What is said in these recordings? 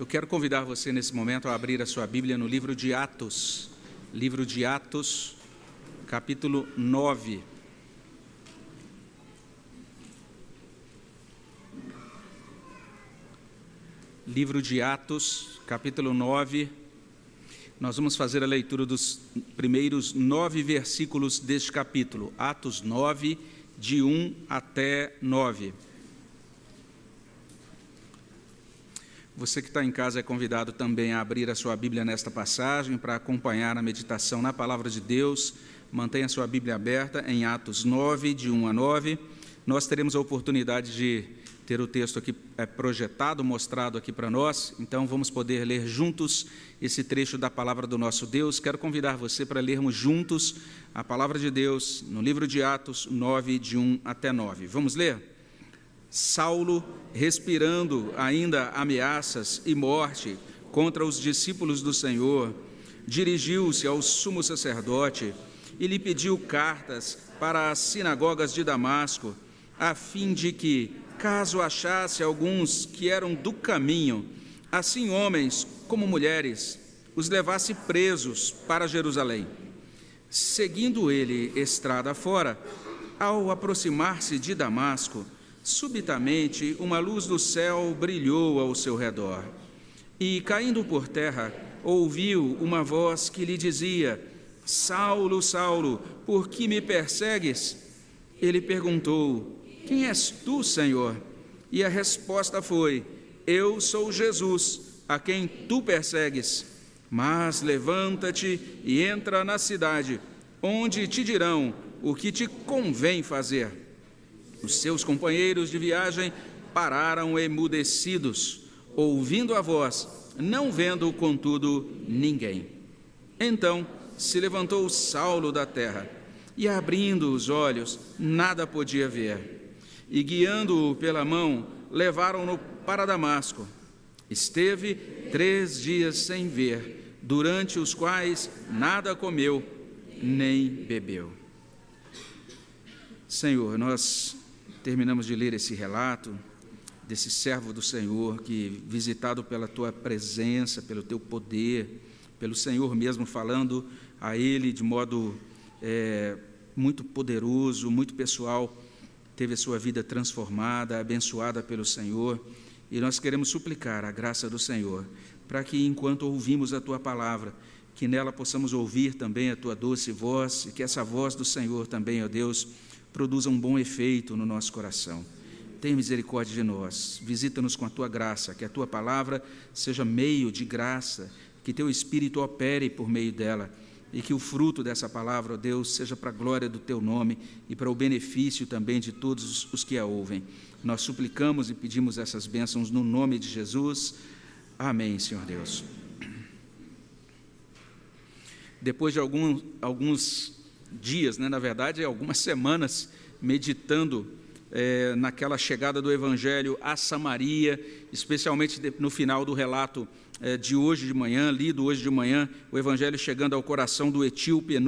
Eu quero convidar você nesse momento a abrir a sua Bíblia no livro de Atos, livro de Atos, capítulo 9. Livro de Atos, capítulo 9. Nós vamos fazer a leitura dos primeiros nove versículos deste capítulo, Atos 9, de 1 até 9. Você que está em casa é convidado também a abrir a sua Bíblia nesta passagem para acompanhar a meditação na palavra de Deus. Mantenha a sua Bíblia aberta em Atos 9, de 1 a 9. Nós teremos a oportunidade de ter o texto aqui é, projetado, mostrado aqui para nós, então vamos poder ler juntos esse trecho da palavra do nosso Deus. Quero convidar você para lermos juntos a palavra de Deus no livro de Atos 9, de 1 até 9. Vamos ler? Saulo, respirando ainda ameaças e morte contra os discípulos do Senhor, dirigiu-se ao sumo sacerdote e lhe pediu cartas para as sinagogas de Damasco, a fim de que, caso achasse alguns que eram do caminho, assim homens como mulheres, os levasse presos para Jerusalém. Seguindo ele estrada fora, ao aproximar-se de Damasco, Subitamente, uma luz do céu brilhou ao seu redor. E, caindo por terra, ouviu uma voz que lhe dizia: Saulo, Saulo, por que me persegues? Ele perguntou: Quem és tu, Senhor? E a resposta foi: Eu sou Jesus, a quem tu persegues. Mas levanta-te e entra na cidade, onde te dirão o que te convém fazer. Os seus companheiros de viagem pararam emudecidos, ouvindo a voz, não vendo, contudo, ninguém. Então se levantou Saulo da terra e, abrindo os olhos, nada podia ver. E, guiando-o pela mão, levaram-no para Damasco. Esteve três dias sem ver, durante os quais nada comeu nem bebeu. Senhor, nós terminamos de ler esse relato desse servo do Senhor que, visitado pela tua presença, pelo teu poder, pelo Senhor mesmo falando a ele de modo é, muito poderoso, muito pessoal, teve a sua vida transformada, abençoada pelo Senhor. E nós queremos suplicar a graça do Senhor, para que enquanto ouvimos a tua palavra, que nela possamos ouvir também a tua doce voz, e que essa voz do Senhor também, ó Deus, produza um bom efeito no nosso coração. Tenha misericórdia de nós, visita-nos com a tua graça, que a tua palavra seja meio de graça, que teu Espírito opere por meio dela e que o fruto dessa palavra, ó Deus, seja para a glória do teu nome e para o benefício também de todos os que a ouvem. Nós suplicamos e pedimos essas bênçãos no nome de Jesus. Amém, Senhor Deus. Depois de algum, alguns dias, né, na verdade, algumas semanas, meditando é, naquela chegada do Evangelho a Samaria, especialmente no final do relato é, de hoje de manhã, lido hoje de manhã, o Evangelho chegando ao coração do etíope,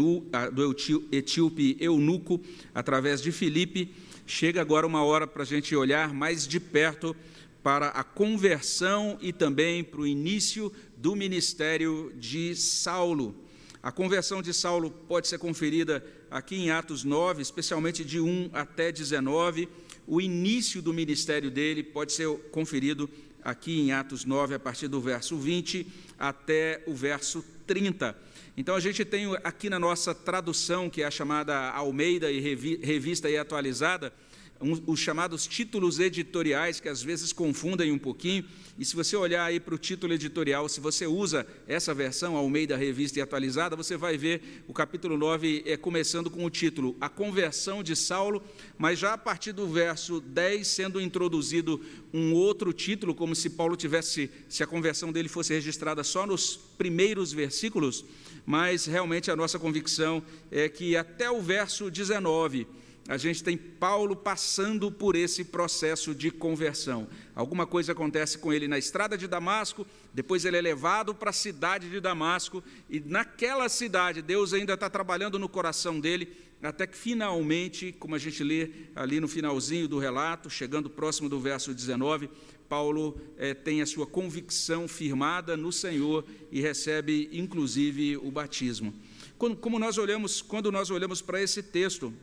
do etíope eunuco, através de Filipe. Chega agora uma hora para a gente olhar mais de perto para a conversão e também para o início do ministério de Saulo. A conversão de Saulo pode ser conferida aqui em Atos 9, especialmente de 1 até 19. O início do ministério dele pode ser conferido aqui em Atos 9, a partir do verso 20 até o verso 30. Então a gente tem aqui na nossa tradução, que é a chamada Almeida e Revista e Atualizada, um, os chamados títulos editoriais, que às vezes confundem um pouquinho. E se você olhar aí para o título editorial, se você usa essa versão, Almeida Revista e Atualizada, você vai ver o capítulo 9 é, começando com o título A Conversão de Saulo, mas já a partir do verso 10 sendo introduzido um outro título, como se Paulo tivesse, se a conversão dele fosse registrada só nos primeiros versículos, mas realmente a nossa convicção é que até o verso 19 a gente tem Paulo passando por esse processo de conversão. Alguma coisa acontece com ele na estrada de Damasco, depois ele é levado para a cidade de Damasco, e naquela cidade Deus ainda está trabalhando no coração dele, até que finalmente, como a gente lê ali no finalzinho do relato, chegando próximo do verso 19, Paulo é, tem a sua convicção firmada no Senhor e recebe, inclusive, o batismo. Como nós olhamos, quando nós olhamos para esse texto,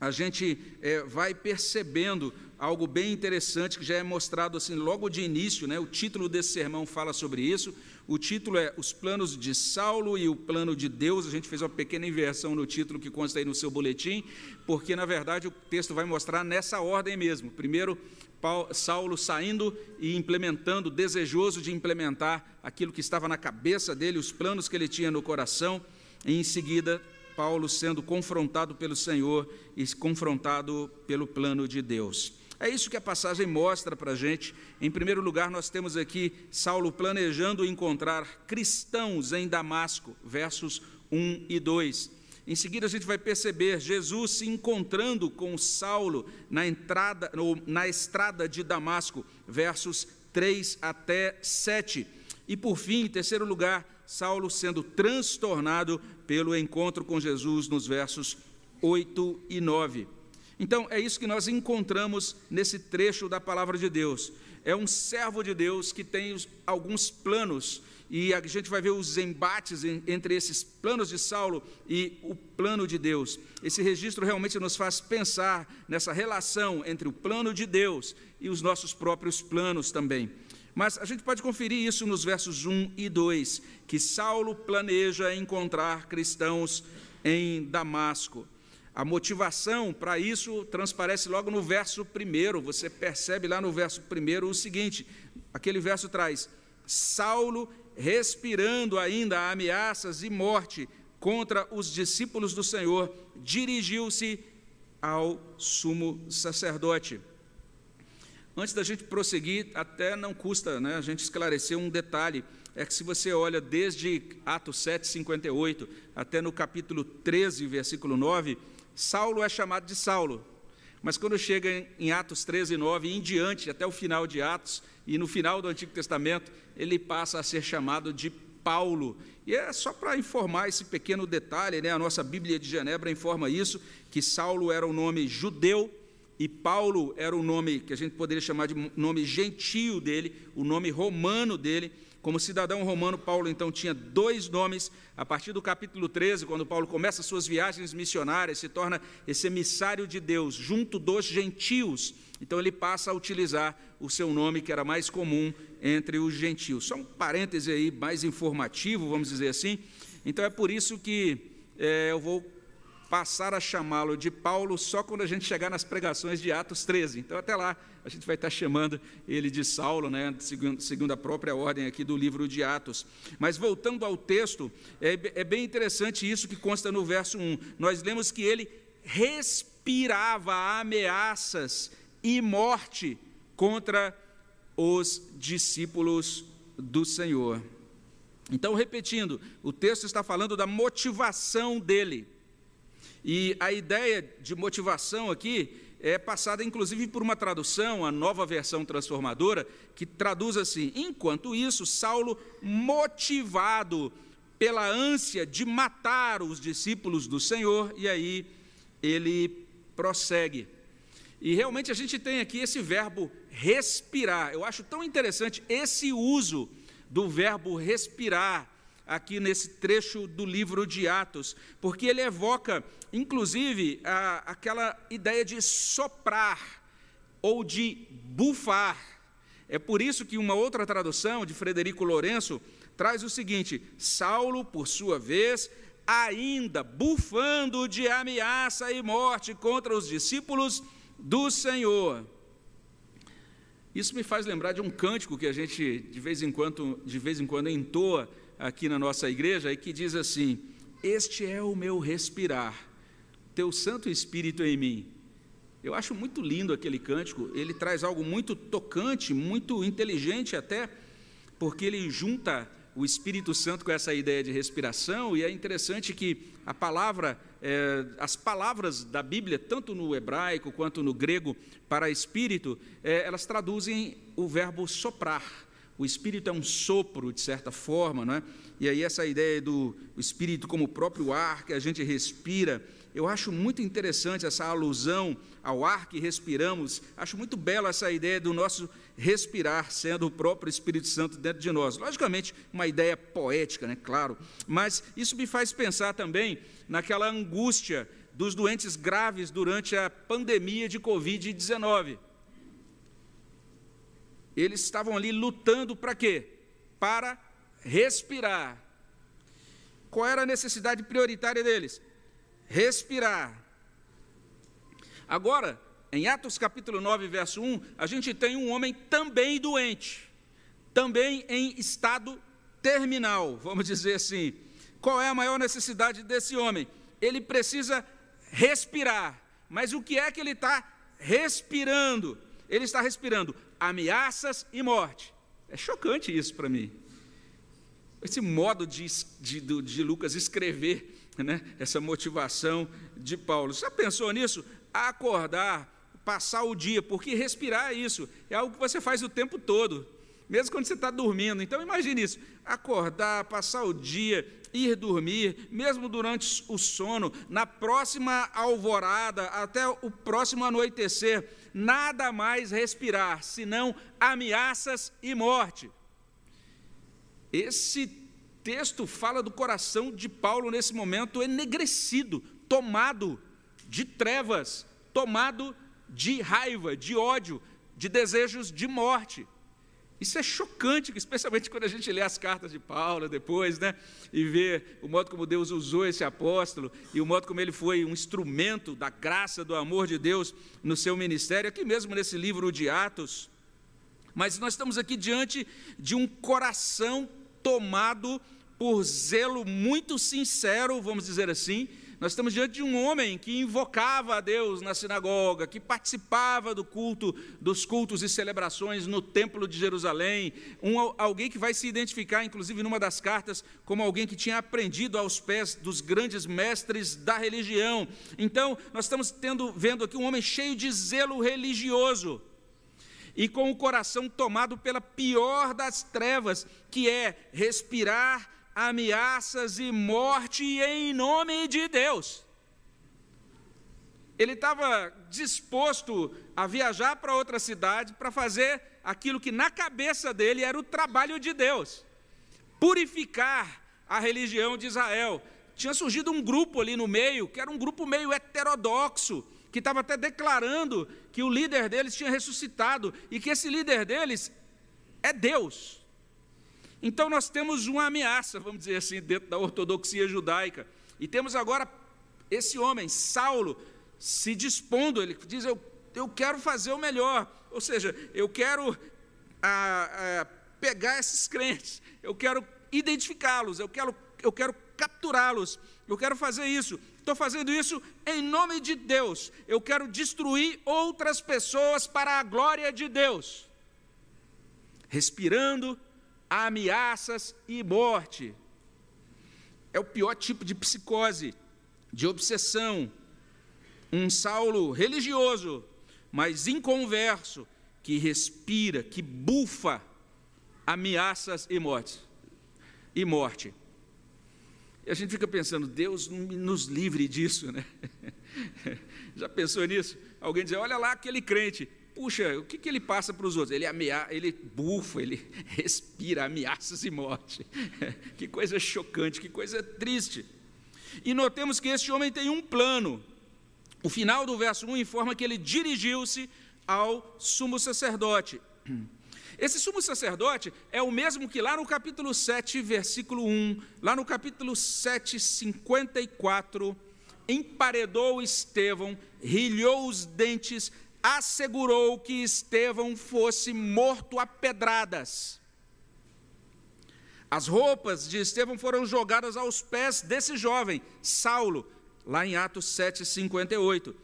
a gente é, vai percebendo algo bem interessante que já é mostrado assim logo de início, né? O título desse sermão fala sobre isso. O título é Os planos de Saulo e o plano de Deus. A gente fez uma pequena inversão no título que consta aí no seu boletim, porque na verdade o texto vai mostrar nessa ordem mesmo. Primeiro, Paulo, Saulo saindo e implementando, desejoso de implementar aquilo que estava na cabeça dele, os planos que ele tinha no coração. E em seguida, Paulo sendo confrontado pelo Senhor e confrontado pelo plano de Deus. É isso que a passagem mostra para a gente. Em primeiro lugar, nós temos aqui Saulo planejando encontrar cristãos em Damasco, versos 1 e 2. Em seguida, a gente vai perceber Jesus se encontrando com Saulo na, entrada, na estrada de Damasco, versos 3 até 7. E por fim, em terceiro lugar, Saulo sendo transtornado pelo encontro com Jesus nos versos 8 e 9. Então, é isso que nós encontramos nesse trecho da palavra de Deus. É um servo de Deus que tem alguns planos, e a gente vai ver os embates entre esses planos de Saulo e o plano de Deus. Esse registro realmente nos faz pensar nessa relação entre o plano de Deus e os nossos próprios planos também. Mas a gente pode conferir isso nos versos 1 e 2, que Saulo planeja encontrar cristãos em Damasco. A motivação para isso transparece logo no verso 1. Você percebe lá no verso 1 o seguinte: aquele verso traz: Saulo, respirando ainda ameaças e morte contra os discípulos do Senhor, dirigiu-se ao sumo sacerdote. Antes da gente prosseguir, até não custa né, a gente esclarecer um detalhe. É que se você olha desde Atos 7, 58 até no capítulo 13, versículo 9, Saulo é chamado de Saulo. Mas quando chega em Atos 13, 9 em diante, até o final de Atos, e no final do Antigo Testamento, ele passa a ser chamado de Paulo. E é só para informar esse pequeno detalhe, né? a nossa Bíblia de Genebra informa isso, que Saulo era o nome judeu e Paulo era o nome que a gente poderia chamar de nome gentio dele, o nome romano dele. Como cidadão romano, Paulo então tinha dois nomes. A partir do capítulo 13, quando Paulo começa suas viagens missionárias, se torna esse emissário de Deus junto dos gentios. Então ele passa a utilizar o seu nome que era mais comum entre os gentios. Só um parêntese aí mais informativo, vamos dizer assim. Então é por isso que é, eu vou passar a chamá-lo de Paulo só quando a gente chegar nas pregações de Atos 13. Então, até lá, a gente vai estar chamando ele de Saulo, né, segundo, a própria ordem aqui do livro de Atos. Mas, voltando ao texto, é, é bem interessante isso que consta no verso 1. Nós lemos que ele respirava ameaças e morte contra os discípulos do Senhor. Então, repetindo, o texto está falando da motivação dele. E a ideia de motivação aqui é passada inclusive por uma tradução, a nova versão transformadora, que traduz assim: enquanto isso, Saulo, motivado pela ânsia de matar os discípulos do Senhor, e aí ele prossegue. E realmente a gente tem aqui esse verbo respirar. Eu acho tão interessante esse uso do verbo respirar aqui nesse trecho do livro de Atos, porque ele evoca, inclusive, a, aquela ideia de soprar ou de bufar. É por isso que uma outra tradução de Frederico Lourenço traz o seguinte: Saulo, por sua vez, ainda bufando de ameaça e morte contra os discípulos do Senhor. Isso me faz lembrar de um cântico que a gente de vez em quando, de vez em quando entoa aqui na nossa igreja e que diz assim: Este é o meu respirar, teu Santo Espírito em mim. Eu acho muito lindo aquele cântico, ele traz algo muito tocante, muito inteligente até, porque ele junta o Espírito Santo com essa ideia de respiração, e é interessante que a palavra, é, as palavras da Bíblia, tanto no hebraico quanto no grego, para espírito, é, elas traduzem o verbo soprar o espírito é um sopro, de certa forma, não é? E aí essa ideia do espírito como o próprio ar que a gente respira, eu acho muito interessante essa alusão ao ar que respiramos. Acho muito bela essa ideia do nosso respirar sendo o próprio Espírito Santo dentro de nós. Logicamente, uma ideia poética, né? Claro, mas isso me faz pensar também naquela angústia dos doentes graves durante a pandemia de Covid-19. Eles estavam ali lutando para quê? Para respirar. Qual era a necessidade prioritária deles? Respirar. Agora, em Atos capítulo 9, verso 1, a gente tem um homem também doente, também em estado terminal, vamos dizer assim. Qual é a maior necessidade desse homem? Ele precisa respirar. Mas o que é que ele está respirando? Ele está respirando ameaças e morte. É chocante isso para mim. Esse modo de, de, de Lucas escrever né, essa motivação de Paulo. Você já pensou nisso? Acordar, passar o dia, porque respirar é isso, é algo que você faz o tempo todo, mesmo quando você está dormindo. Então imagine isso: acordar, passar o dia, ir dormir, mesmo durante o sono, na próxima alvorada, até o próximo anoitecer, nada mais respirar, senão ameaças e morte. Esse texto fala do coração de Paulo nesse momento enegrecido, tomado de trevas, tomado de raiva, de ódio, de desejos de morte. Isso é chocante, especialmente quando a gente lê as cartas de Paulo depois, né? E vê o modo como Deus usou esse apóstolo e o modo como ele foi um instrumento da graça, do amor de Deus no seu ministério, aqui mesmo nesse livro de Atos. Mas nós estamos aqui diante de um coração tomado por zelo muito sincero, vamos dizer assim, nós estamos diante de um homem que invocava a Deus na sinagoga, que participava do culto, dos cultos e celebrações no Templo de Jerusalém, um, alguém que vai se identificar, inclusive numa das cartas, como alguém que tinha aprendido aos pés dos grandes mestres da religião. Então, nós estamos tendo, vendo aqui um homem cheio de zelo religioso e com o coração tomado pela pior das trevas, que é respirar ameaças e morte em nome de Deus. Ele estava disposto a viajar para outra cidade para fazer aquilo que na cabeça dele era o trabalho de Deus purificar a religião de Israel. Tinha surgido um grupo ali no meio, que era um grupo meio heterodoxo, que estava até declarando que o líder deles tinha ressuscitado e que esse líder deles é Deus. Então nós temos uma ameaça, vamos dizer assim, dentro da ortodoxia judaica. E temos agora esse homem, Saulo, se dispondo, ele diz: Eu, eu quero fazer o melhor, ou seja, eu quero a, a, pegar esses crentes, eu quero identificá-los, eu quero, eu quero capturá-los, eu quero fazer isso. Estou fazendo isso em nome de Deus. Eu quero destruir outras pessoas para a glória de Deus. Respirando ameaças e morte. É o pior tipo de psicose, de obsessão. Um Saulo religioso, mas inconverso, que respira, que bufa ameaças e morte. E morte. E a gente fica pensando, Deus nos livre disso, né? Já pensou nisso? Alguém dizer, olha lá aquele crente, puxa, o que, que ele passa para os outros? Ele, amea ele bufa, ele respira ameaças e morte. que coisa chocante, que coisa triste. E notemos que este homem tem um plano. O final do verso 1 informa que ele dirigiu-se ao sumo sacerdote. Esse sumo sacerdote é o mesmo que lá no capítulo 7, versículo 1, lá no capítulo 7, 54, emparedou Estevão, rilhou os dentes, assegurou que Estevão fosse morto a pedradas. As roupas de Estevão foram jogadas aos pés desse jovem, Saulo, lá em Atos 7, 58.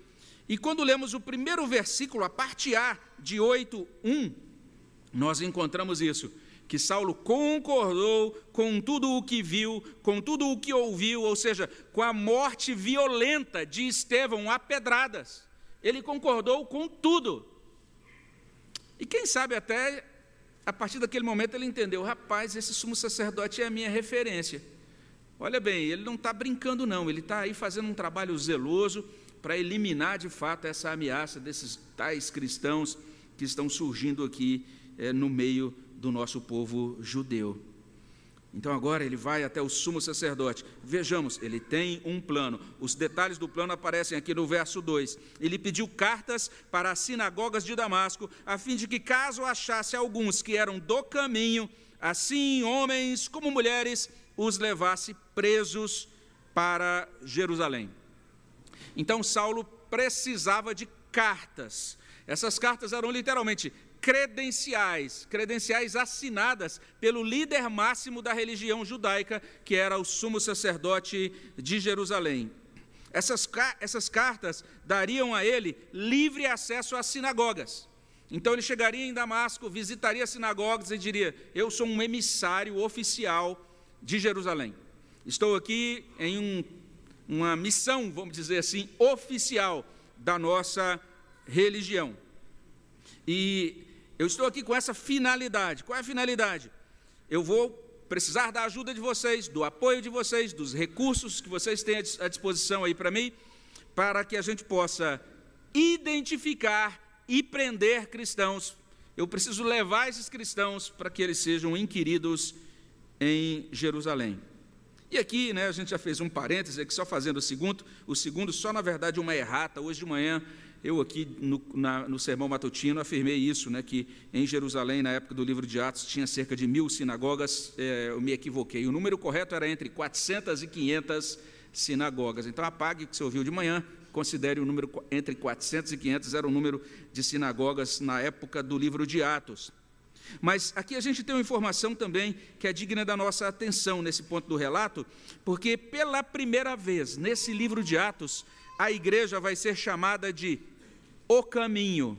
E quando lemos o primeiro versículo, a parte A de 8, 1, nós encontramos isso, que Saulo concordou com tudo o que viu, com tudo o que ouviu, ou seja, com a morte violenta de Estevão a pedradas ele concordou com tudo. E quem sabe até a partir daquele momento ele entendeu: rapaz, esse sumo sacerdote é a minha referência. Olha bem, ele não está brincando, não, ele está aí fazendo um trabalho zeloso para eliminar de fato essa ameaça desses tais cristãos que estão surgindo aqui é, no meio do nosso povo judeu. Então agora ele vai até o sumo sacerdote. Vejamos, ele tem um plano. Os detalhes do plano aparecem aqui no verso 2. Ele pediu cartas para as sinagogas de Damasco, a fim de que, caso achasse alguns que eram do caminho, assim homens como mulheres, os levasse presos para Jerusalém. Então Saulo precisava de cartas. Essas cartas eram literalmente credenciais, credenciais assinadas pelo líder máximo da religião judaica, que era o sumo sacerdote de Jerusalém. Essas, essas cartas dariam a ele livre acesso às sinagogas. Então ele chegaria em Damasco, visitaria as sinagogas e diria: Eu sou um emissário oficial de Jerusalém. Estou aqui em um, uma missão, vamos dizer assim, oficial da nossa religião. E eu estou aqui com essa finalidade. Qual é a finalidade? Eu vou precisar da ajuda de vocês, do apoio de vocês, dos recursos que vocês têm à disposição aí para mim, para que a gente possa identificar e prender cristãos. Eu preciso levar esses cristãos para que eles sejam inquiridos em Jerusalém. E aqui, né, a gente já fez um parêntese aqui, só fazendo o segundo, o segundo, só na verdade uma errata. Hoje de manhã eu aqui no, na, no sermão matutino afirmei isso, né, que em Jerusalém, na época do livro de Atos, tinha cerca de mil sinagogas, é, eu me equivoquei. O número correto era entre 400 e 500 sinagogas. Então apague o que você ouviu de manhã, considere o número entre 400 e 500, era o número de sinagogas na época do livro de Atos. Mas aqui a gente tem uma informação também que é digna da nossa atenção nesse ponto do relato, porque pela primeira vez nesse livro de Atos, a igreja vai ser chamada de o Caminho.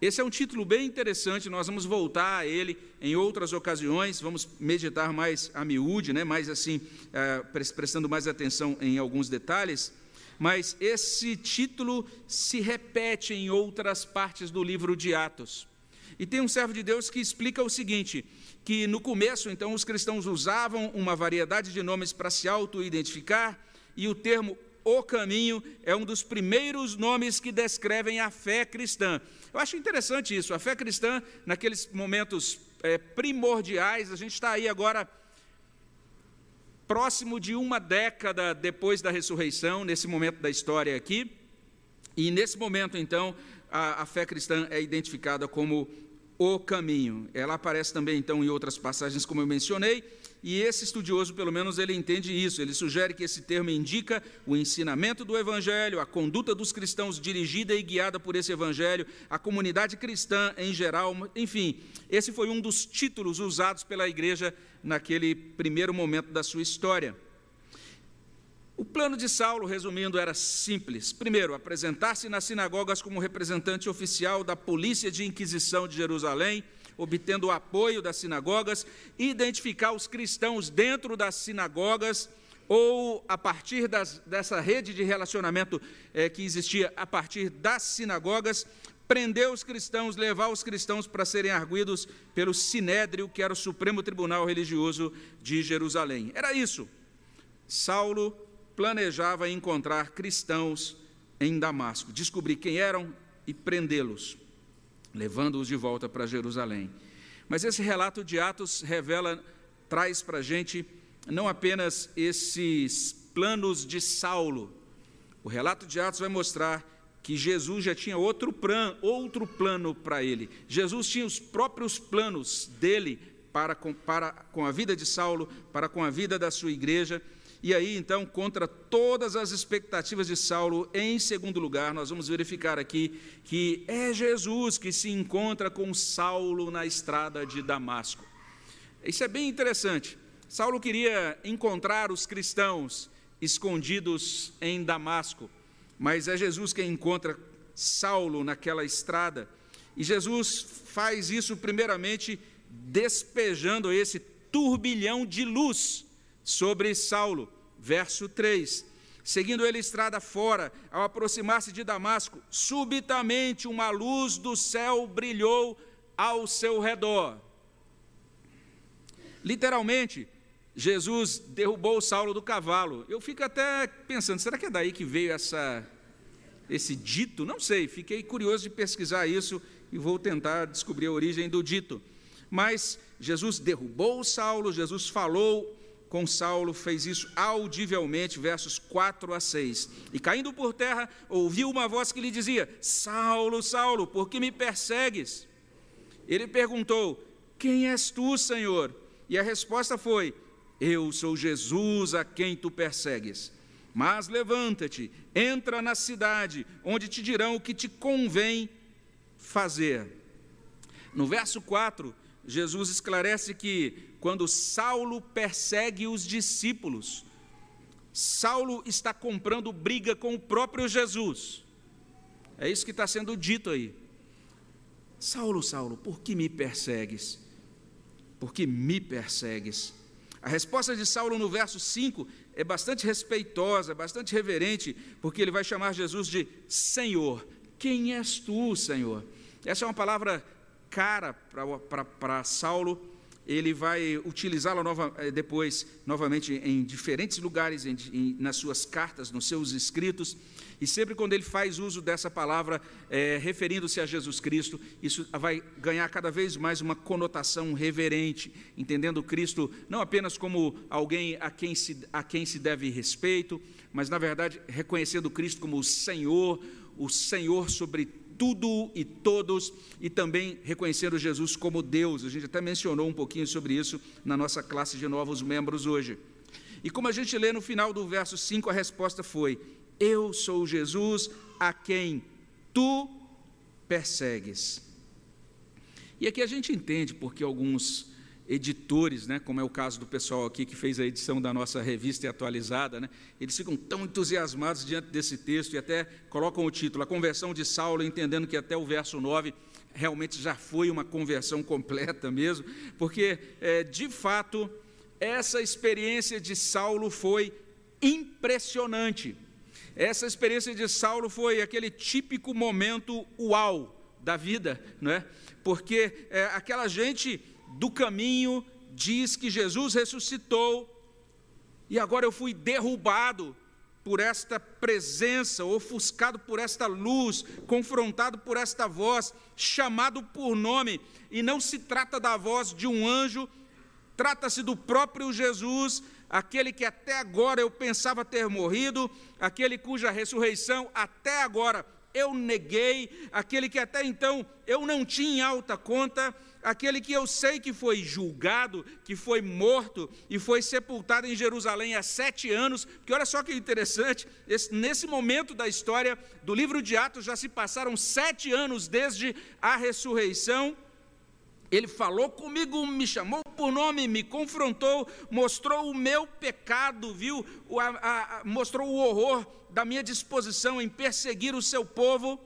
Esse é um título bem interessante, nós vamos voltar a ele em outras ocasiões, vamos meditar mais a miúde, né, mais assim, é, prestando mais atenção em alguns detalhes, mas esse título se repete em outras partes do livro de Atos. E tem um servo de Deus que explica o seguinte: que no começo, então, os cristãos usavam uma variedade de nomes para se auto-identificar, e o termo o caminho é um dos primeiros nomes que descrevem a fé cristã. Eu acho interessante isso. A fé cristã, naqueles momentos é, primordiais, a gente está aí agora próximo de uma década depois da ressurreição, nesse momento da história aqui. E nesse momento, então, a, a fé cristã é identificada como o caminho. Ela aparece também, então, em outras passagens, como eu mencionei, e esse estudioso, pelo menos, ele entende isso. Ele sugere que esse termo indica o ensinamento do Evangelho, a conduta dos cristãos dirigida e guiada por esse Evangelho, a comunidade cristã em geral. Enfim, esse foi um dos títulos usados pela igreja naquele primeiro momento da sua história. O plano de Saulo, resumindo, era simples. Primeiro, apresentar-se nas sinagogas como representante oficial da polícia de inquisição de Jerusalém obtendo o apoio das sinagogas, identificar os cristãos dentro das sinagogas, ou a partir das, dessa rede de relacionamento é, que existia a partir das sinagogas, prender os cristãos, levar os cristãos para serem arguidos pelo Sinédrio, que era o Supremo Tribunal Religioso de Jerusalém. Era isso. Saulo planejava encontrar cristãos em Damasco, descobrir quem eram e prendê-los levando-os de volta para Jerusalém. Mas esse relato de Atos revela, traz para a gente não apenas esses planos de Saulo. O relato de Atos vai mostrar que Jesus já tinha outro, plan, outro plano para ele. Jesus tinha os próprios planos dele para com, para com a vida de Saulo, para com a vida da sua igreja. E aí, então, contra todas as expectativas de Saulo, em segundo lugar, nós vamos verificar aqui que é Jesus que se encontra com Saulo na estrada de Damasco. Isso é bem interessante. Saulo queria encontrar os cristãos escondidos em Damasco, mas é Jesus quem encontra Saulo naquela estrada. E Jesus faz isso primeiramente despejando esse turbilhão de luz sobre Saulo verso 3. Seguindo ele estrada fora, ao aproximar-se de Damasco, subitamente uma luz do céu brilhou ao seu redor. Literalmente, Jesus derrubou Saulo do cavalo. Eu fico até pensando, será que é daí que veio essa, esse dito? Não sei, fiquei curioso de pesquisar isso e vou tentar descobrir a origem do dito. Mas Jesus derrubou Saulo, Jesus falou com Saulo, fez isso audivelmente, versos 4 a 6. E caindo por terra, ouviu uma voz que lhe dizia: Saulo, Saulo, por que me persegues? Ele perguntou: Quem és tu, Senhor? E a resposta foi: Eu sou Jesus a quem tu persegues. Mas levanta-te, entra na cidade, onde te dirão o que te convém fazer. No verso 4, Jesus esclarece que quando Saulo persegue os discípulos, Saulo está comprando briga com o próprio Jesus. É isso que está sendo dito aí. Saulo, Saulo, por que me persegues? Por que me persegues? A resposta de Saulo no verso 5 é bastante respeitosa, bastante reverente, porque ele vai chamar Jesus de Senhor. Quem és tu, Senhor? Essa é uma palavra cara para Saulo, ele vai utilizá-la nova, eh, depois, novamente, em diferentes lugares, em, em, nas suas cartas, nos seus escritos, e sempre quando ele faz uso dessa palavra, é, referindo-se a Jesus Cristo, isso vai ganhar cada vez mais uma conotação reverente, entendendo Cristo não apenas como alguém a quem se, a quem se deve respeito, mas, na verdade, reconhecendo Cristo como o Senhor, o Senhor sobre tudo e todos, e também reconhecendo Jesus como Deus. A gente até mencionou um pouquinho sobre isso na nossa classe de novos membros hoje. E como a gente lê no final do verso 5, a resposta foi: Eu sou Jesus a quem tu persegues. E aqui a gente entende porque alguns editores, né, como é o caso do pessoal aqui que fez a edição da nossa revista atualizada, né, eles ficam tão entusiasmados diante desse texto e até colocam o título, A Conversão de Saulo, entendendo que até o verso 9 realmente já foi uma conversão completa mesmo, porque, é, de fato, essa experiência de Saulo foi impressionante. Essa experiência de Saulo foi aquele típico momento uau da vida, não é? Porque é, aquela gente do caminho diz que Jesus ressuscitou e agora eu fui derrubado por esta presença, ofuscado por esta luz, confrontado por esta voz, chamado por nome, e não se trata da voz de um anjo, trata-se do próprio Jesus, aquele que até agora eu pensava ter morrido, aquele cuja ressurreição até agora eu neguei, aquele que até então eu não tinha em alta conta, aquele que eu sei que foi julgado, que foi morto e foi sepultado em Jerusalém há sete anos, porque olha só que interessante, esse, nesse momento da história do livro de Atos já se passaram sete anos desde a ressurreição. Ele falou comigo, me chamou por nome, me confrontou, mostrou o meu pecado, viu? O, a, a, mostrou o horror da minha disposição em perseguir o seu povo.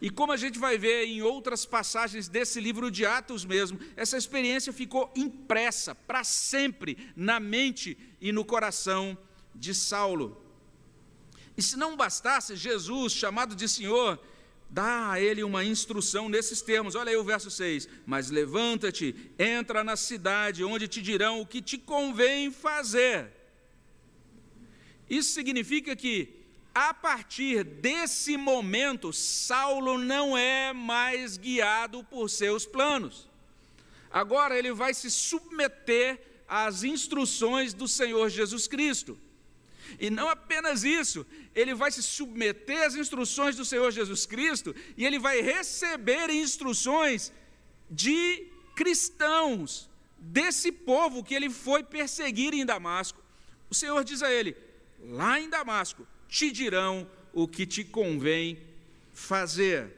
E como a gente vai ver em outras passagens desse livro de Atos mesmo, essa experiência ficou impressa para sempre na mente e no coração de Saulo. E se não bastasse, Jesus, chamado de Senhor, dá a ele uma instrução nesses termos. Olha aí o verso 6: Mas levanta-te, entra na cidade, onde te dirão o que te convém fazer. Isso significa que a partir desse momento, Saulo não é mais guiado por seus planos. Agora ele vai se submeter às instruções do Senhor Jesus Cristo. E não apenas isso, ele vai se submeter às instruções do Senhor Jesus Cristo e ele vai receber instruções de cristãos, desse povo que ele foi perseguir em Damasco. O Senhor diz a ele: lá em Damasco, te dirão o que te convém fazer.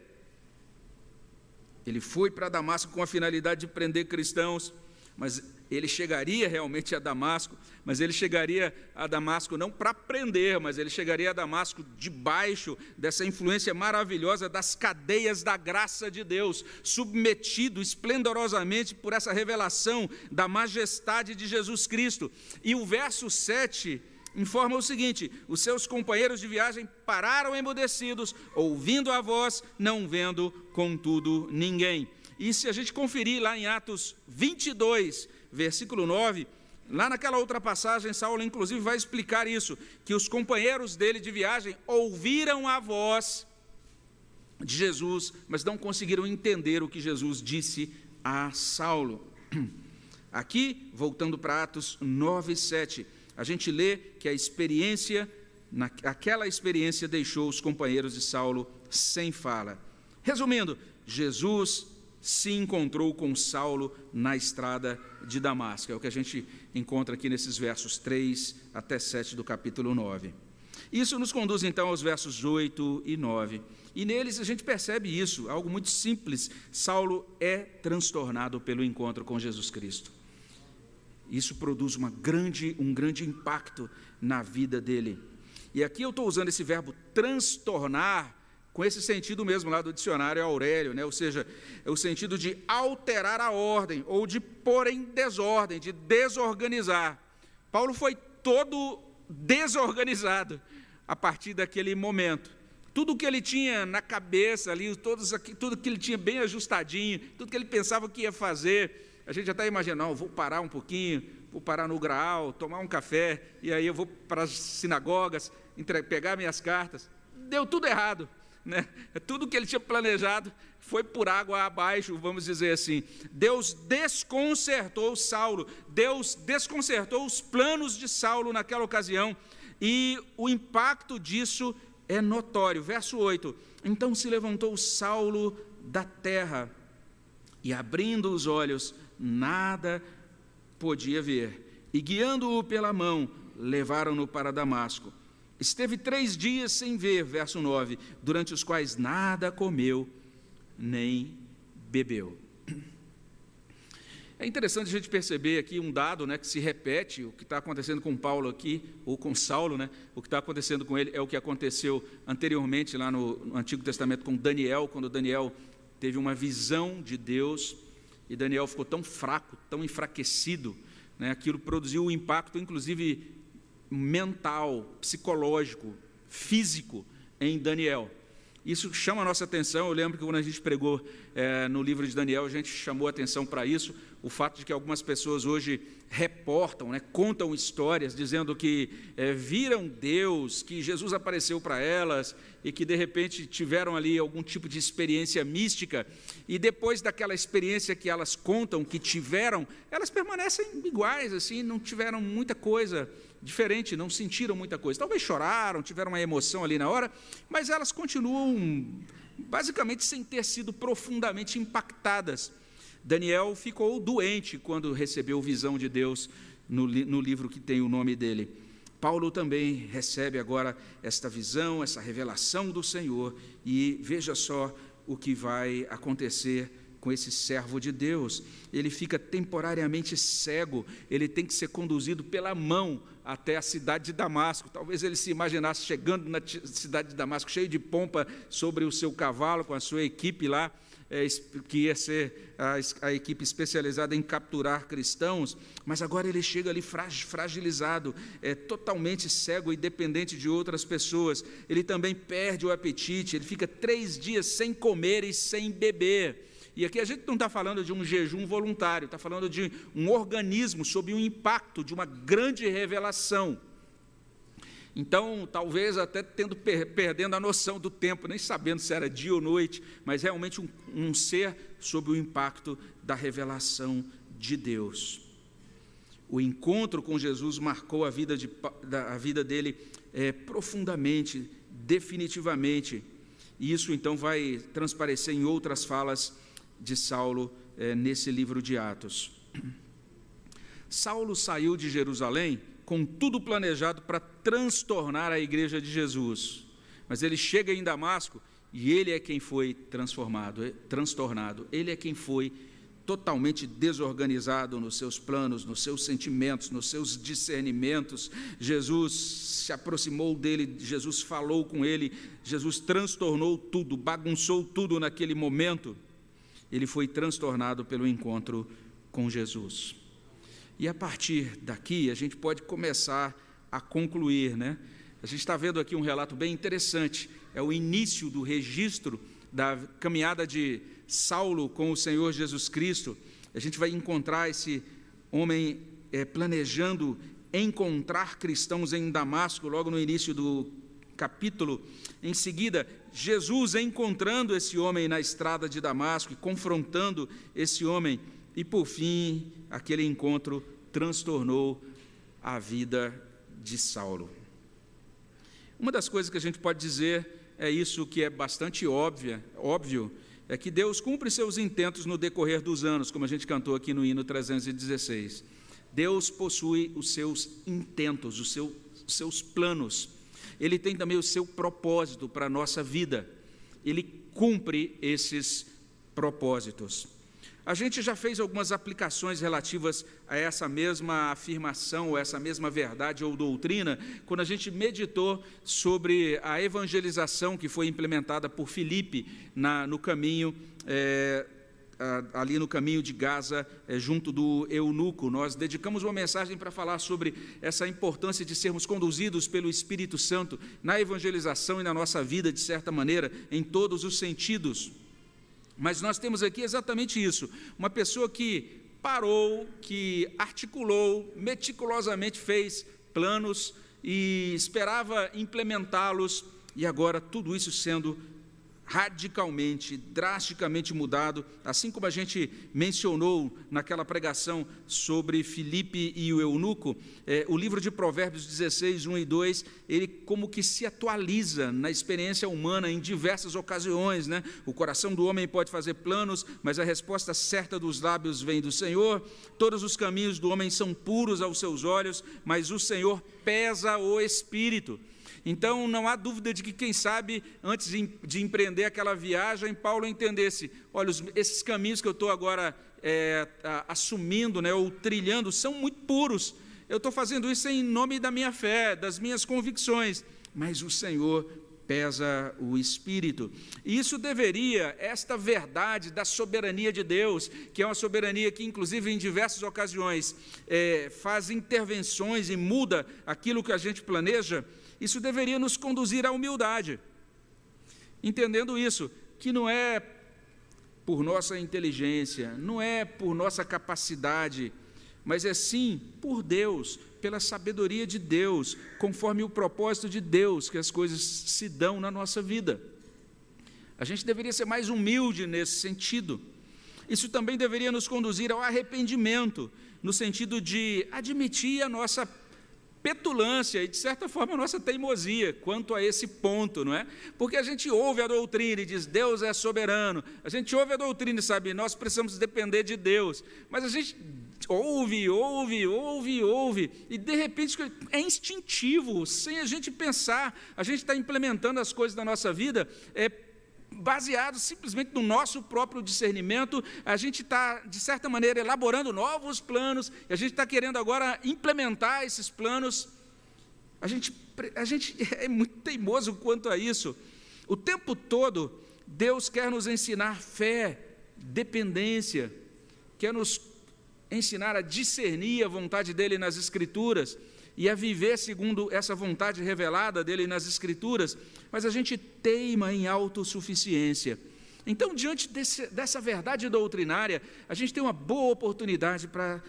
Ele foi para Damasco com a finalidade de prender cristãos, mas ele chegaria realmente a Damasco, mas ele chegaria a Damasco não para prender, mas ele chegaria a Damasco debaixo dessa influência maravilhosa das cadeias da graça de Deus, submetido esplendorosamente por essa revelação da majestade de Jesus Cristo. E o verso 7 informa o seguinte: os seus companheiros de viagem pararam emudecidos, ouvindo a voz, não vendo, contudo, ninguém. e se a gente conferir lá em Atos 22, versículo 9, lá naquela outra passagem, Saulo inclusive vai explicar isso, que os companheiros dele de viagem ouviram a voz de Jesus, mas não conseguiram entender o que Jesus disse a Saulo. Aqui, voltando para Atos 9, 7, a gente lê que a experiência, aquela experiência deixou os companheiros de Saulo sem fala. Resumindo, Jesus se encontrou com Saulo na estrada de Damasco. É o que a gente encontra aqui nesses versos 3 até 7 do capítulo 9. Isso nos conduz então aos versos 8 e 9. E neles a gente percebe isso, algo muito simples. Saulo é transtornado pelo encontro com Jesus Cristo. Isso produz uma grande, um grande impacto na vida dele. E aqui eu estou usando esse verbo transtornar com esse sentido mesmo lá do dicionário Aurélio, né? ou seja, é o sentido de alterar a ordem ou de pôr em desordem, de desorganizar. Paulo foi todo desorganizado a partir daquele momento. Tudo que ele tinha na cabeça ali, todos aqui, tudo que ele tinha bem ajustadinho, tudo que ele pensava que ia fazer, a gente até imagina, não, vou parar um pouquinho, vou parar no Graal, tomar um café, e aí eu vou para as sinagogas, pegar minhas cartas. Deu tudo errado. Né? Tudo que ele tinha planejado foi por água abaixo, vamos dizer assim. Deus desconcertou Saulo, Deus desconcertou os planos de Saulo naquela ocasião, e o impacto disso é notório. Verso 8: Então se levantou Saulo da terra, e abrindo os olhos, nada podia ver, e guiando-o pela mão, levaram-no para Damasco. Esteve três dias sem ver, verso 9, durante os quais nada comeu nem bebeu. É interessante a gente perceber aqui um dado né, que se repete, o que está acontecendo com Paulo aqui, ou com Saulo, né, o que está acontecendo com ele é o que aconteceu anteriormente lá no, no Antigo Testamento com Daniel, quando Daniel teve uma visão de Deus e Daniel ficou tão fraco, tão enfraquecido, né, aquilo produziu um impacto, inclusive mental, psicológico, físico em Daniel. Isso chama a nossa atenção. Eu lembro que quando a gente pregou é, no livro de Daniel, a gente chamou atenção para isso. O fato de que algumas pessoas hoje reportam, né, contam histórias dizendo que é, viram Deus, que Jesus apareceu para elas e que de repente tiveram ali algum tipo de experiência mística. E depois daquela experiência que elas contam que tiveram, elas permanecem iguais, assim, não tiveram muita coisa diferente, não sentiram muita coisa. Talvez choraram, tiveram uma emoção ali na hora, mas elas continuam basicamente sem ter sido profundamente impactadas. Daniel ficou doente quando recebeu visão de Deus no, no livro que tem o nome dele. Paulo também recebe agora esta visão, essa revelação do Senhor, e veja só o que vai acontecer com esse servo de Deus. Ele fica temporariamente cego, ele tem que ser conduzido pela mão até a cidade de Damasco. Talvez ele se imaginasse chegando na cidade de Damasco, cheio de pompa sobre o seu cavalo, com a sua equipe lá, é, que ia ser a, a, equipe especializada em capturar cristãos, mas agora ele chega ali fragilizado, é, totalmente cego e dependente de outras pessoas. Ele também perde o apetite, ele fica três dias sem comer e sem beber. E aqui a gente não está falando de um jejum voluntário, está falando de um organismo sob o impacto de uma grande revelação. Então, talvez até tendo perdendo a noção do tempo, nem sabendo se era dia ou noite, mas realmente um, um ser sob o impacto da revelação de Deus. O encontro com Jesus marcou a vida, de, a vida dele é, profundamente, definitivamente. E isso então vai transparecer em outras falas de Saulo é, nesse livro de Atos. Saulo saiu de Jerusalém com tudo planejado para transtornar a igreja de Jesus. Mas ele chega em Damasco e ele é quem foi transformado, é, transtornado. Ele é quem foi totalmente desorganizado nos seus planos, nos seus sentimentos, nos seus discernimentos. Jesus se aproximou dele, Jesus falou com ele, Jesus transtornou tudo, bagunçou tudo naquele momento ele foi transtornado pelo encontro com Jesus. E a partir daqui, a gente pode começar a concluir, né? A gente está vendo aqui um relato bem interessante, é o início do registro da caminhada de Saulo com o Senhor Jesus Cristo, a gente vai encontrar esse homem é, planejando encontrar cristãos em Damasco, logo no início do capítulo. Em seguida, Jesus encontrando esse homem na estrada de Damasco e confrontando esse homem. E por fim, aquele encontro transtornou a vida de Saulo. Uma das coisas que a gente pode dizer é isso que é bastante óbvia, óbvio, é que Deus cumpre seus intentos no decorrer dos anos, como a gente cantou aqui no hino 316. Deus possui os seus intentos, os, seu, os seus planos. Ele tem também o seu propósito para a nossa vida. Ele cumpre esses propósitos. A gente já fez algumas aplicações relativas a essa mesma afirmação, ou essa mesma verdade ou doutrina, quando a gente meditou sobre a evangelização que foi implementada por Filipe na, no caminho. É, ali no caminho de Gaza, é, junto do eunuco. Nós dedicamos uma mensagem para falar sobre essa importância de sermos conduzidos pelo Espírito Santo na evangelização e na nossa vida, de certa maneira, em todos os sentidos. Mas nós temos aqui exatamente isso: uma pessoa que parou, que articulou, meticulosamente fez planos e esperava implementá-los, e agora tudo isso sendo radicalmente, drasticamente mudado, assim como a gente mencionou naquela pregação sobre Filipe e o eunuco, é, o livro de Provérbios 16, 1 e 2, ele como que se atualiza na experiência humana em diversas ocasiões. Né? O coração do homem pode fazer planos, mas a resposta certa dos lábios vem do Senhor. Todos os caminhos do homem são puros aos seus olhos, mas o Senhor pesa o espírito. Então, não há dúvida de que, quem sabe, antes de empreender aquela viagem, Paulo entendesse: olha, esses caminhos que eu estou agora é, assumindo, né, ou trilhando, são muito puros. Eu estou fazendo isso em nome da minha fé, das minhas convicções, mas o Senhor pesa o espírito. E isso deveria, esta verdade da soberania de Deus, que é uma soberania que, inclusive, em diversas ocasiões, é, faz intervenções e muda aquilo que a gente planeja, isso deveria nos conduzir à humildade, entendendo isso, que não é por nossa inteligência, não é por nossa capacidade, mas é sim por Deus, pela sabedoria de Deus, conforme o propósito de Deus que as coisas se dão na nossa vida. A gente deveria ser mais humilde nesse sentido. Isso também deveria nos conduzir ao arrependimento, no sentido de admitir a nossa petulância e, de certa forma, a nossa teimosia quanto a esse ponto, não é? Porque a gente ouve a doutrina e diz Deus é soberano, a gente ouve a doutrina e sabe, nós precisamos depender de Deus, mas a gente ouve, ouve, ouve, ouve, e de repente é instintivo, sem a gente pensar, a gente está implementando as coisas da nossa vida, é baseado simplesmente no nosso próprio discernimento, a gente está, de certa maneira, elaborando novos planos, e a gente está querendo agora implementar esses planos. A gente, a gente é muito teimoso quanto a isso. O tempo todo, Deus quer nos ensinar fé, dependência, quer nos ensinar a discernir a vontade dEle nas Escrituras e a viver segundo essa vontade revelada dele nas Escrituras, mas a gente teima em autossuficiência. Então, diante desse, dessa verdade doutrinária, a gente tem uma boa oportunidade para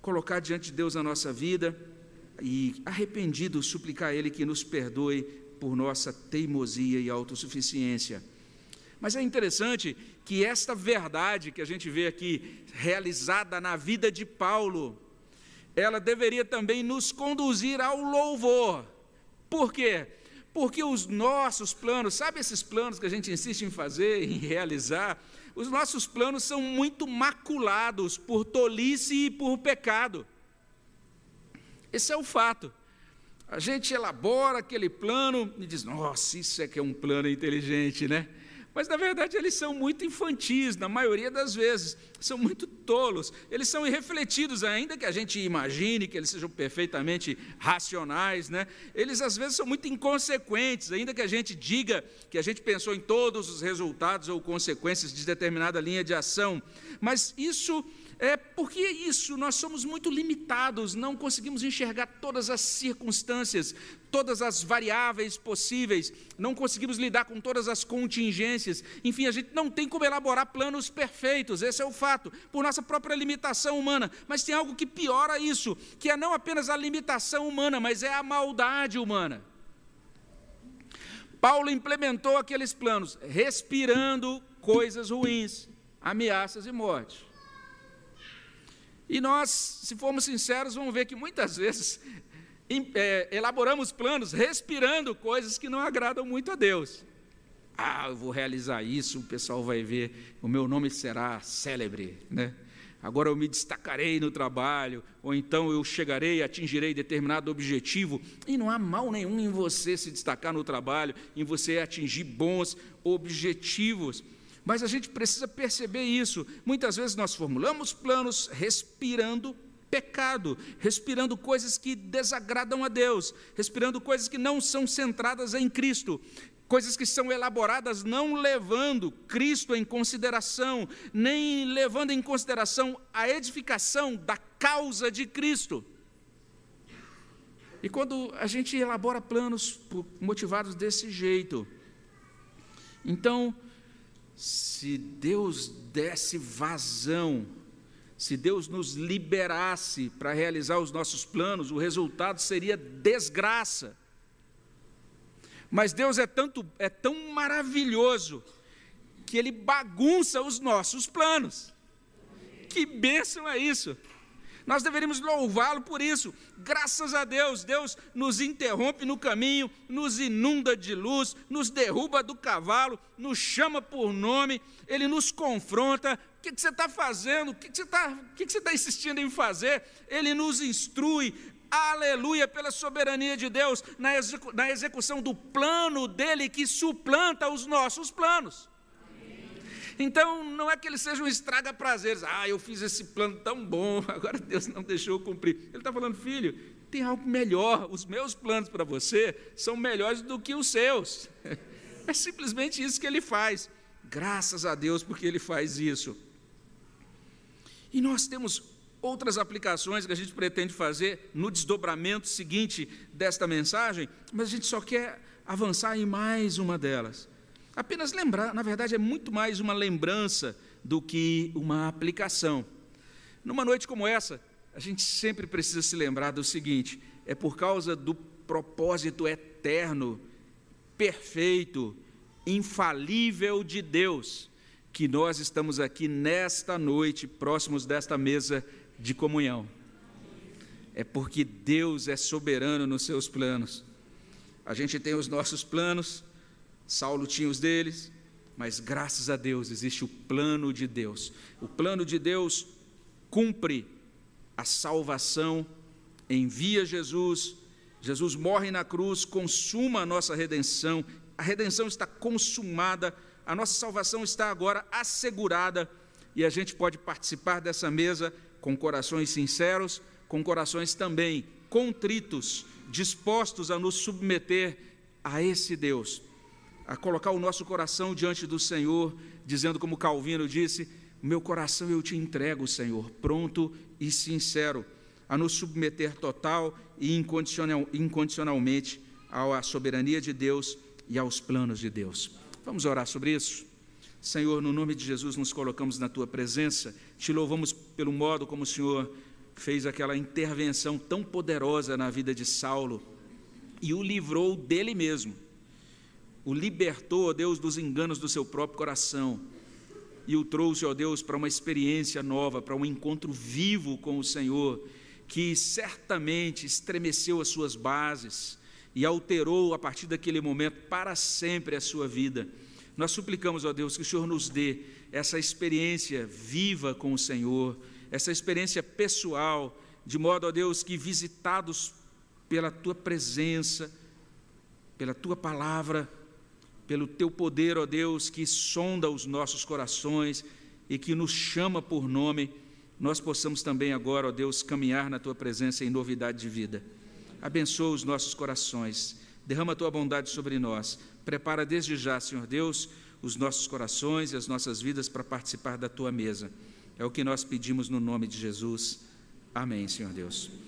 colocar diante de Deus a nossa vida e, arrependido, suplicar a Ele que nos perdoe por nossa teimosia e autossuficiência. Mas é interessante que esta verdade que a gente vê aqui, realizada na vida de Paulo, ela deveria também nos conduzir ao louvor. Por quê? Porque os nossos planos, sabe esses planos que a gente insiste em fazer, em realizar? Os nossos planos são muito maculados por tolice e por pecado. Esse é o fato. A gente elabora aquele plano e diz: nossa, isso é que é um plano inteligente, né? Mas na verdade eles são muito infantis, na maioria das vezes, são muito tolos, eles são irrefletidos, ainda que a gente imagine que eles sejam perfeitamente racionais, né? eles às vezes são muito inconsequentes, ainda que a gente diga que a gente pensou em todos os resultados ou consequências de determinada linha de ação, mas isso É porque isso, nós somos muito limitados, não conseguimos enxergar todas as circunstâncias, todas as variáveis possíveis, não conseguimos lidar com todas as contingências. Enfim, a gente não tem como elaborar planos perfeitos, esse é o fato, por nossa própria limitação humana. Mas tem algo que piora isso, que é não apenas a limitação humana, mas é a maldade humana. Paulo implementou aqueles planos, respirando coisas ruins, ameaças e morte. E nós, se formos sinceros, vamos ver que muitas vezes é, elaboramos planos respirando coisas que não agradam muito a Deus. Ah, eu vou realizar isso, o pessoal vai ver, o meu nome será célebre, né? Agora eu me destacarei no trabalho, ou então eu chegarei, atingirei determinado objetivo, e não há mal nenhum em você se destacar no trabalho, em você atingir bons objetivos. Mas a gente precisa perceber isso. Muitas vezes nós formulamos planos respirando pecado, respirando coisas que desagradam a Deus, respirando coisas que não são centradas em Cristo, coisas que são elaboradas não levando Cristo em consideração, nem levando em consideração a edificação da causa de Cristo. E quando a gente elabora planos motivados desse jeito, então se Deus desse vazão, se Deus nos liberasse para realizar os nossos planos, o resultado seria desgraça. Mas Deus é, tanto, é tão maravilhoso que Ele bagunça os nossos planos. Que bênção é isso! Nós deveríamos louvá-lo por isso. Graças a Deus, Deus nos interrompe no caminho, nos inunda de luz, nos derruba do cavalo, nos chama por nome, Ele nos confronta. O que, você está fazendo? O que, você está que que você tá insistindo em fazer? Ele nos instrui, aleluia, pela soberania de Deus, na execução do plano dele que suplanta os nossos planos. Então, não é que ele seja um estraga-prazeres. Ah, eu fiz esse plano tão bom, agora Deus não deixou eu cumprir. Ele está falando, filho, tem algo melhor. Os meus planos para você são melhores do que os seus. É simplesmente isso que ele faz. Graças a Deus porque ele faz isso. E nós temos outras aplicações que a gente pretende fazer no desdobramento seguinte desta mensagem, mas a gente só quer avançar em mais uma delas. Apenas lembrar, na verdade, é muito mais uma lembrança do que uma aplicação. Numa noite como essa, a gente sempre precisa se lembrar do seguinte: é por causa do propósito eterno, perfeito, infalível de Deus, que nós estamos aqui nesta noite, próximos desta mesa de comunhão. É porque Deus é soberano nos seus planos. A gente tem os nossos planos, Saulo tinha os deles, mas graças a Deus existe o plano de Deus. O plano de Deus cumpre a salvação, envia Jesus, Jesus morre na cruz, consuma a nossa redenção, a redenção está consumada, a nossa salvação está agora assegurada e a gente pode participar dessa mesa com corações sinceros, com corações também contritos, dispostos a nos submeter a esse Deus a colocar o nosso coração diante do Senhor, dizendo como Calvino disse: Meu coração eu te entrego, Senhor, pronto e sincero, a nos submeter total e incondicional, incondicionalmente à soberania de Deus e aos planos de Deus. Vamos orar sobre isso? Senhor, no nome de Jesus nos colocamos na tua presença, te louvamos pelo modo como o Senhor fez aquela intervenção tão poderosa na vida de Saulo e o livrou dele mesmo o libertou, ó Deus, dos enganos do seu próprio coração e o trouxe, ó Deus, para uma experiência nova, para um encontro vivo com o Senhor, que certamente estremeceu as suas bases e alterou a partir daquele momento para sempre a sua vida. Nós suplicamos, ó Deus, que o Senhor nos dê essa experiência viva com o Senhor, essa experiência pessoal, de modo, ó Deus, que visitados pela tua presença, pela tua palavra, pelo teu poder, ó Deus, que sonda os nossos corações e que nos chama por nome, nós possamos também agora, ó Deus, caminhar na tua presença em novidade de vida. Abençoa os nossos corações, derrama a tua bondade sobre nós. Prepara desde já, Senhor Deus, os nossos corações e as nossas vidas para participar da tua mesa. É o que nós pedimos no nome de Jesus. Amém, Senhor Deus.